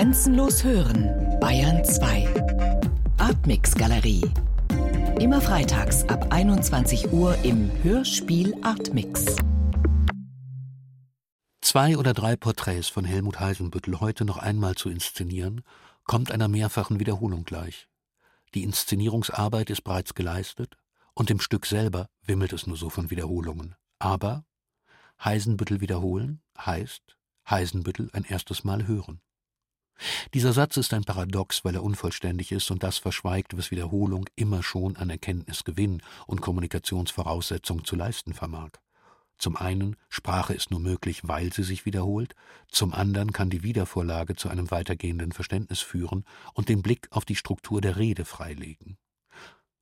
Grenzenlos hören, Bayern 2. Artmix Galerie. Immer freitags ab 21 Uhr im Hörspiel Artmix. Zwei oder drei Porträts von Helmut Heisenbüttel heute noch einmal zu inszenieren, kommt einer mehrfachen Wiederholung gleich. Die Inszenierungsarbeit ist bereits geleistet und im Stück selber wimmelt es nur so von Wiederholungen. Aber Heisenbüttel wiederholen heißt Heisenbüttel ein erstes Mal hören. Dieser Satz ist ein Paradox, weil er unvollständig ist und das verschweigt, was Wiederholung immer schon an Erkenntnisgewinn und Kommunikationsvoraussetzung zu leisten vermag. Zum einen, Sprache ist nur möglich, weil sie sich wiederholt, zum anderen kann die Wiedervorlage zu einem weitergehenden Verständnis führen und den Blick auf die Struktur der Rede freilegen.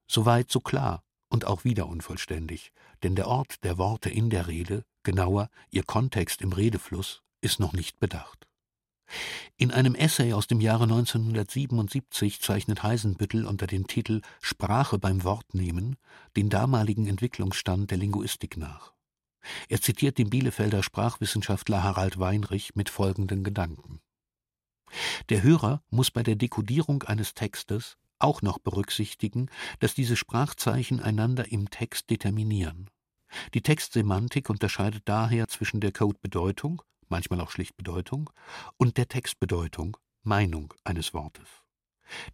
Soweit so klar und auch wieder unvollständig, denn der Ort der Worte in der Rede, genauer ihr Kontext im Redefluss, ist noch nicht bedacht. In einem Essay aus dem Jahre 1977 zeichnet Heisenbüttel unter dem Titel Sprache beim Wortnehmen den damaligen Entwicklungsstand der Linguistik nach. Er zitiert den Bielefelder Sprachwissenschaftler Harald Weinrich mit folgenden Gedanken. Der Hörer muss bei der Dekodierung eines Textes auch noch berücksichtigen, dass diese Sprachzeichen einander im Text determinieren. Die Textsemantik unterscheidet daher zwischen der Codebedeutung manchmal auch schlicht Bedeutung, und der Textbedeutung, Meinung eines Wortes.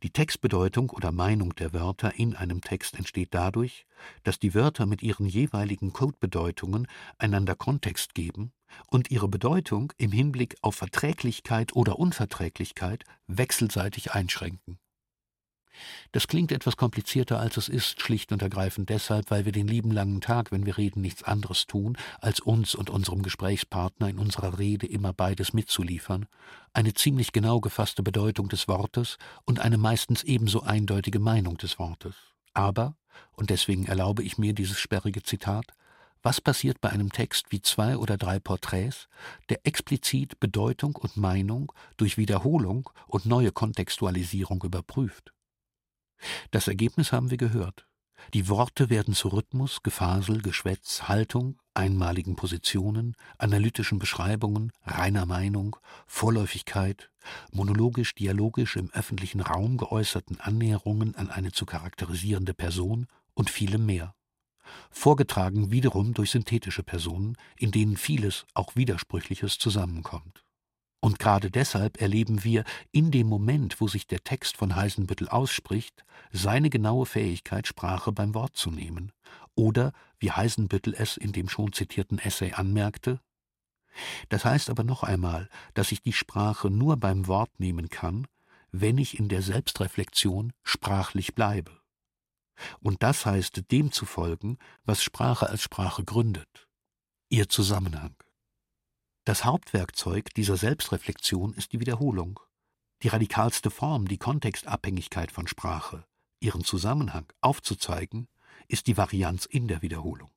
Die Textbedeutung oder Meinung der Wörter in einem Text entsteht dadurch, dass die Wörter mit ihren jeweiligen Codebedeutungen einander Kontext geben und ihre Bedeutung im Hinblick auf Verträglichkeit oder Unverträglichkeit wechselseitig einschränken. Das klingt etwas komplizierter, als es ist, schlicht und ergreifend deshalb, weil wir den lieben langen Tag, wenn wir reden, nichts anderes tun, als uns und unserem Gesprächspartner in unserer Rede immer beides mitzuliefern, eine ziemlich genau gefasste Bedeutung des Wortes und eine meistens ebenso eindeutige Meinung des Wortes. Aber, und deswegen erlaube ich mir dieses sperrige Zitat, was passiert bei einem Text wie zwei oder drei Porträts, der explizit Bedeutung und Meinung durch Wiederholung und neue Kontextualisierung überprüft? Das Ergebnis haben wir gehört. Die Worte werden zu Rhythmus, Gefasel, Geschwätz, Haltung, einmaligen Positionen, analytischen Beschreibungen, reiner Meinung, Vorläufigkeit, monologisch, dialogisch im öffentlichen Raum geäußerten Annäherungen an eine zu charakterisierende Person und vielem mehr. Vorgetragen wiederum durch synthetische Personen, in denen vieles, auch Widersprüchliches zusammenkommt. Und gerade deshalb erleben wir in dem Moment, wo sich der Text von Heisenbüttel ausspricht, seine genaue Fähigkeit, Sprache beim Wort zu nehmen. Oder, wie Heisenbüttel es in dem schon zitierten Essay anmerkte, das heißt aber noch einmal, dass ich die Sprache nur beim Wort nehmen kann, wenn ich in der Selbstreflexion sprachlich bleibe. Und das heißt dem zu folgen, was Sprache als Sprache gründet, ihr Zusammenhang. Das Hauptwerkzeug dieser Selbstreflexion ist die Wiederholung, die radikalste Form, die Kontextabhängigkeit von Sprache, ihren Zusammenhang aufzuzeigen, ist die Varianz in der Wiederholung.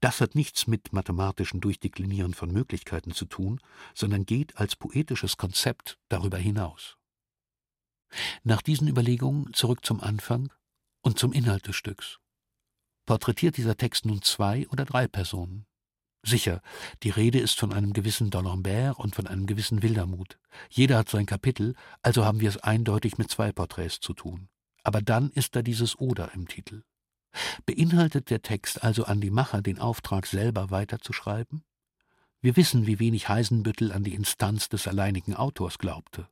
Das hat nichts mit mathematischen Durchdeklinieren von Möglichkeiten zu tun, sondern geht als poetisches Konzept darüber hinaus. Nach diesen Überlegungen zurück zum Anfang und zum Inhalt des Stücks. Porträtiert dieser Text nun zwei oder drei Personen? Sicher, die Rede ist von einem gewissen D'Alembert und von einem gewissen Wildermuth. Jeder hat sein Kapitel, also haben wir es eindeutig mit zwei Porträts zu tun. Aber dann ist da dieses Oder im Titel. Beinhaltet der Text also an die Macher den Auftrag, selber weiterzuschreiben? Wir wissen, wie wenig Heisenbüttel an die Instanz des alleinigen Autors glaubte.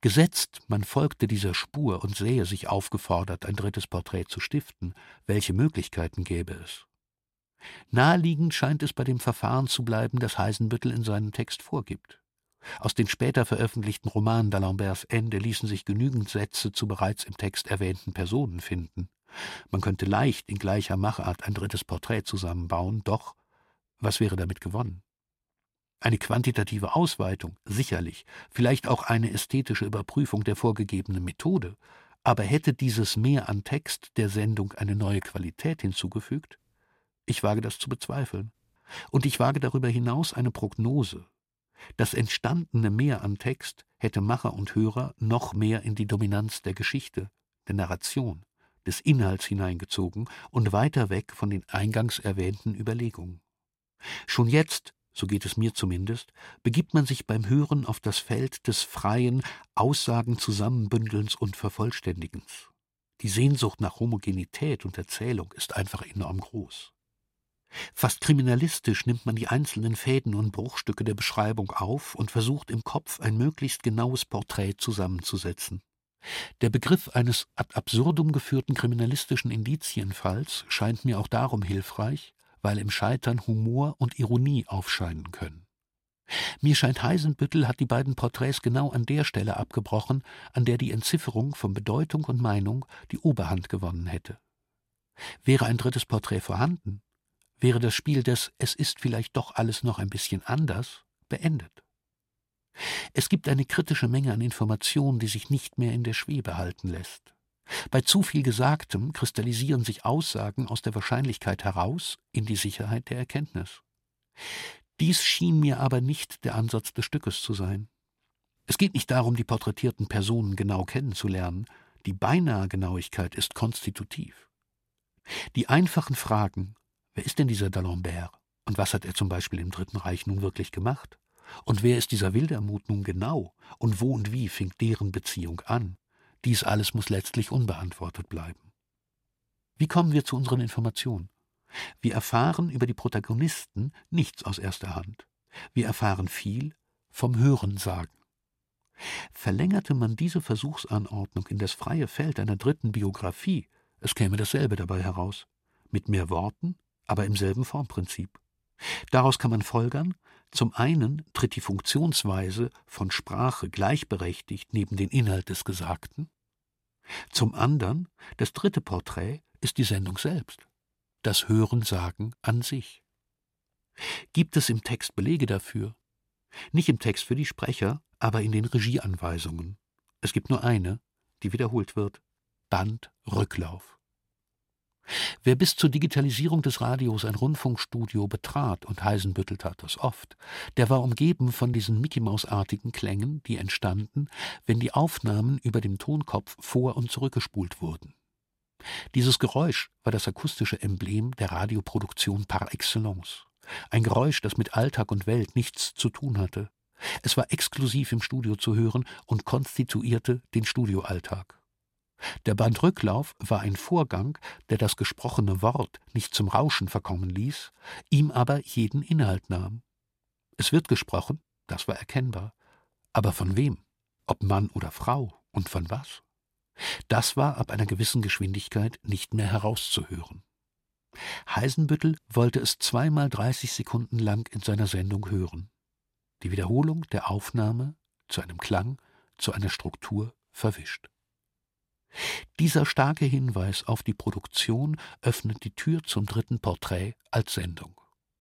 Gesetzt, man folgte dieser Spur und sähe sich aufgefordert, ein drittes Porträt zu stiften, welche Möglichkeiten gäbe es? Naheliegend scheint es bei dem Verfahren zu bleiben, das Heisenbüttel in seinem Text vorgibt. Aus den später veröffentlichten Romanen d'Alemberts Ende ließen sich genügend Sätze zu bereits im Text erwähnten Personen finden. Man könnte leicht in gleicher Machart ein drittes Porträt zusammenbauen, doch was wäre damit gewonnen? Eine quantitative Ausweitung, sicherlich, vielleicht auch eine ästhetische Überprüfung der vorgegebenen Methode, aber hätte dieses Mehr an Text der Sendung eine neue Qualität hinzugefügt? Ich wage das zu bezweifeln. Und ich wage darüber hinaus eine Prognose. Das entstandene Mehr an Text hätte Macher und Hörer noch mehr in die Dominanz der Geschichte, der Narration, des Inhalts hineingezogen und weiter weg von den eingangs erwähnten Überlegungen. Schon jetzt, so geht es mir zumindest, begibt man sich beim Hören auf das Feld des freien Aussagen Zusammenbündelns und Vervollständigens. Die Sehnsucht nach Homogenität und Erzählung ist einfach enorm groß. Fast kriminalistisch nimmt man die einzelnen Fäden und Bruchstücke der Beschreibung auf und versucht im Kopf ein möglichst genaues Porträt zusammenzusetzen. Der Begriff eines ad absurdum geführten kriminalistischen Indizienfalls scheint mir auch darum hilfreich, weil im Scheitern Humor und Ironie aufscheinen können. Mir scheint Heisenbüttel hat die beiden Porträts genau an der Stelle abgebrochen, an der die Entzifferung von Bedeutung und Meinung die Oberhand gewonnen hätte. Wäre ein drittes Porträt vorhanden, wäre das Spiel des Es ist vielleicht doch alles noch ein bisschen anders beendet. Es gibt eine kritische Menge an Informationen, die sich nicht mehr in der Schwebe halten lässt. Bei zu viel Gesagtem kristallisieren sich Aussagen aus der Wahrscheinlichkeit heraus in die Sicherheit der Erkenntnis. Dies schien mir aber nicht der Ansatz des Stückes zu sein. Es geht nicht darum, die porträtierten Personen genau kennenzulernen, die beinahe Genauigkeit ist konstitutiv. Die einfachen Fragen, wer ist denn dieser D'Alembert und was hat er zum Beispiel im Dritten Reich nun wirklich gemacht? Und wer ist dieser Wildermut nun genau und wo und wie fing deren Beziehung an? Dies alles muss letztlich unbeantwortet bleiben. Wie kommen wir zu unseren Informationen? Wir erfahren über die Protagonisten nichts aus erster Hand. Wir erfahren viel vom Hörensagen. Verlängerte man diese Versuchsanordnung in das freie Feld einer dritten Biografie, es käme dasselbe dabei heraus, mit mehr Worten, aber im selben Formprinzip. Daraus kann man folgern, zum einen tritt die Funktionsweise von Sprache gleichberechtigt neben den Inhalt des Gesagten, zum anderen, das dritte Porträt ist die Sendung selbst, das Hörensagen an sich. Gibt es im Text Belege dafür? Nicht im Text für die Sprecher, aber in den Regieanweisungen. Es gibt nur eine, die wiederholt wird. Band Rücklauf. Wer bis zur Digitalisierung des Radios ein Rundfunkstudio betrat, und Heisenbüttel tat das oft, der war umgeben von diesen Mickey-Maus-artigen Klängen, die entstanden, wenn die Aufnahmen über dem Tonkopf vor- und zurückgespult wurden. Dieses Geräusch war das akustische Emblem der Radioproduktion par excellence. Ein Geräusch, das mit Alltag und Welt nichts zu tun hatte. Es war exklusiv im Studio zu hören und konstituierte den Studioalltag. Der Bandrücklauf war ein Vorgang, der das gesprochene Wort nicht zum Rauschen verkommen ließ, ihm aber jeden Inhalt nahm. Es wird gesprochen, das war erkennbar, aber von wem? Ob Mann oder Frau und von was? Das war ab einer gewissen Geschwindigkeit nicht mehr herauszuhören. Heisenbüttel wollte es zweimal dreißig Sekunden lang in seiner Sendung hören. Die Wiederholung der Aufnahme zu einem Klang, zu einer Struktur verwischt. Dieser starke Hinweis auf die Produktion öffnet die Tür zum dritten Porträt als Sendung.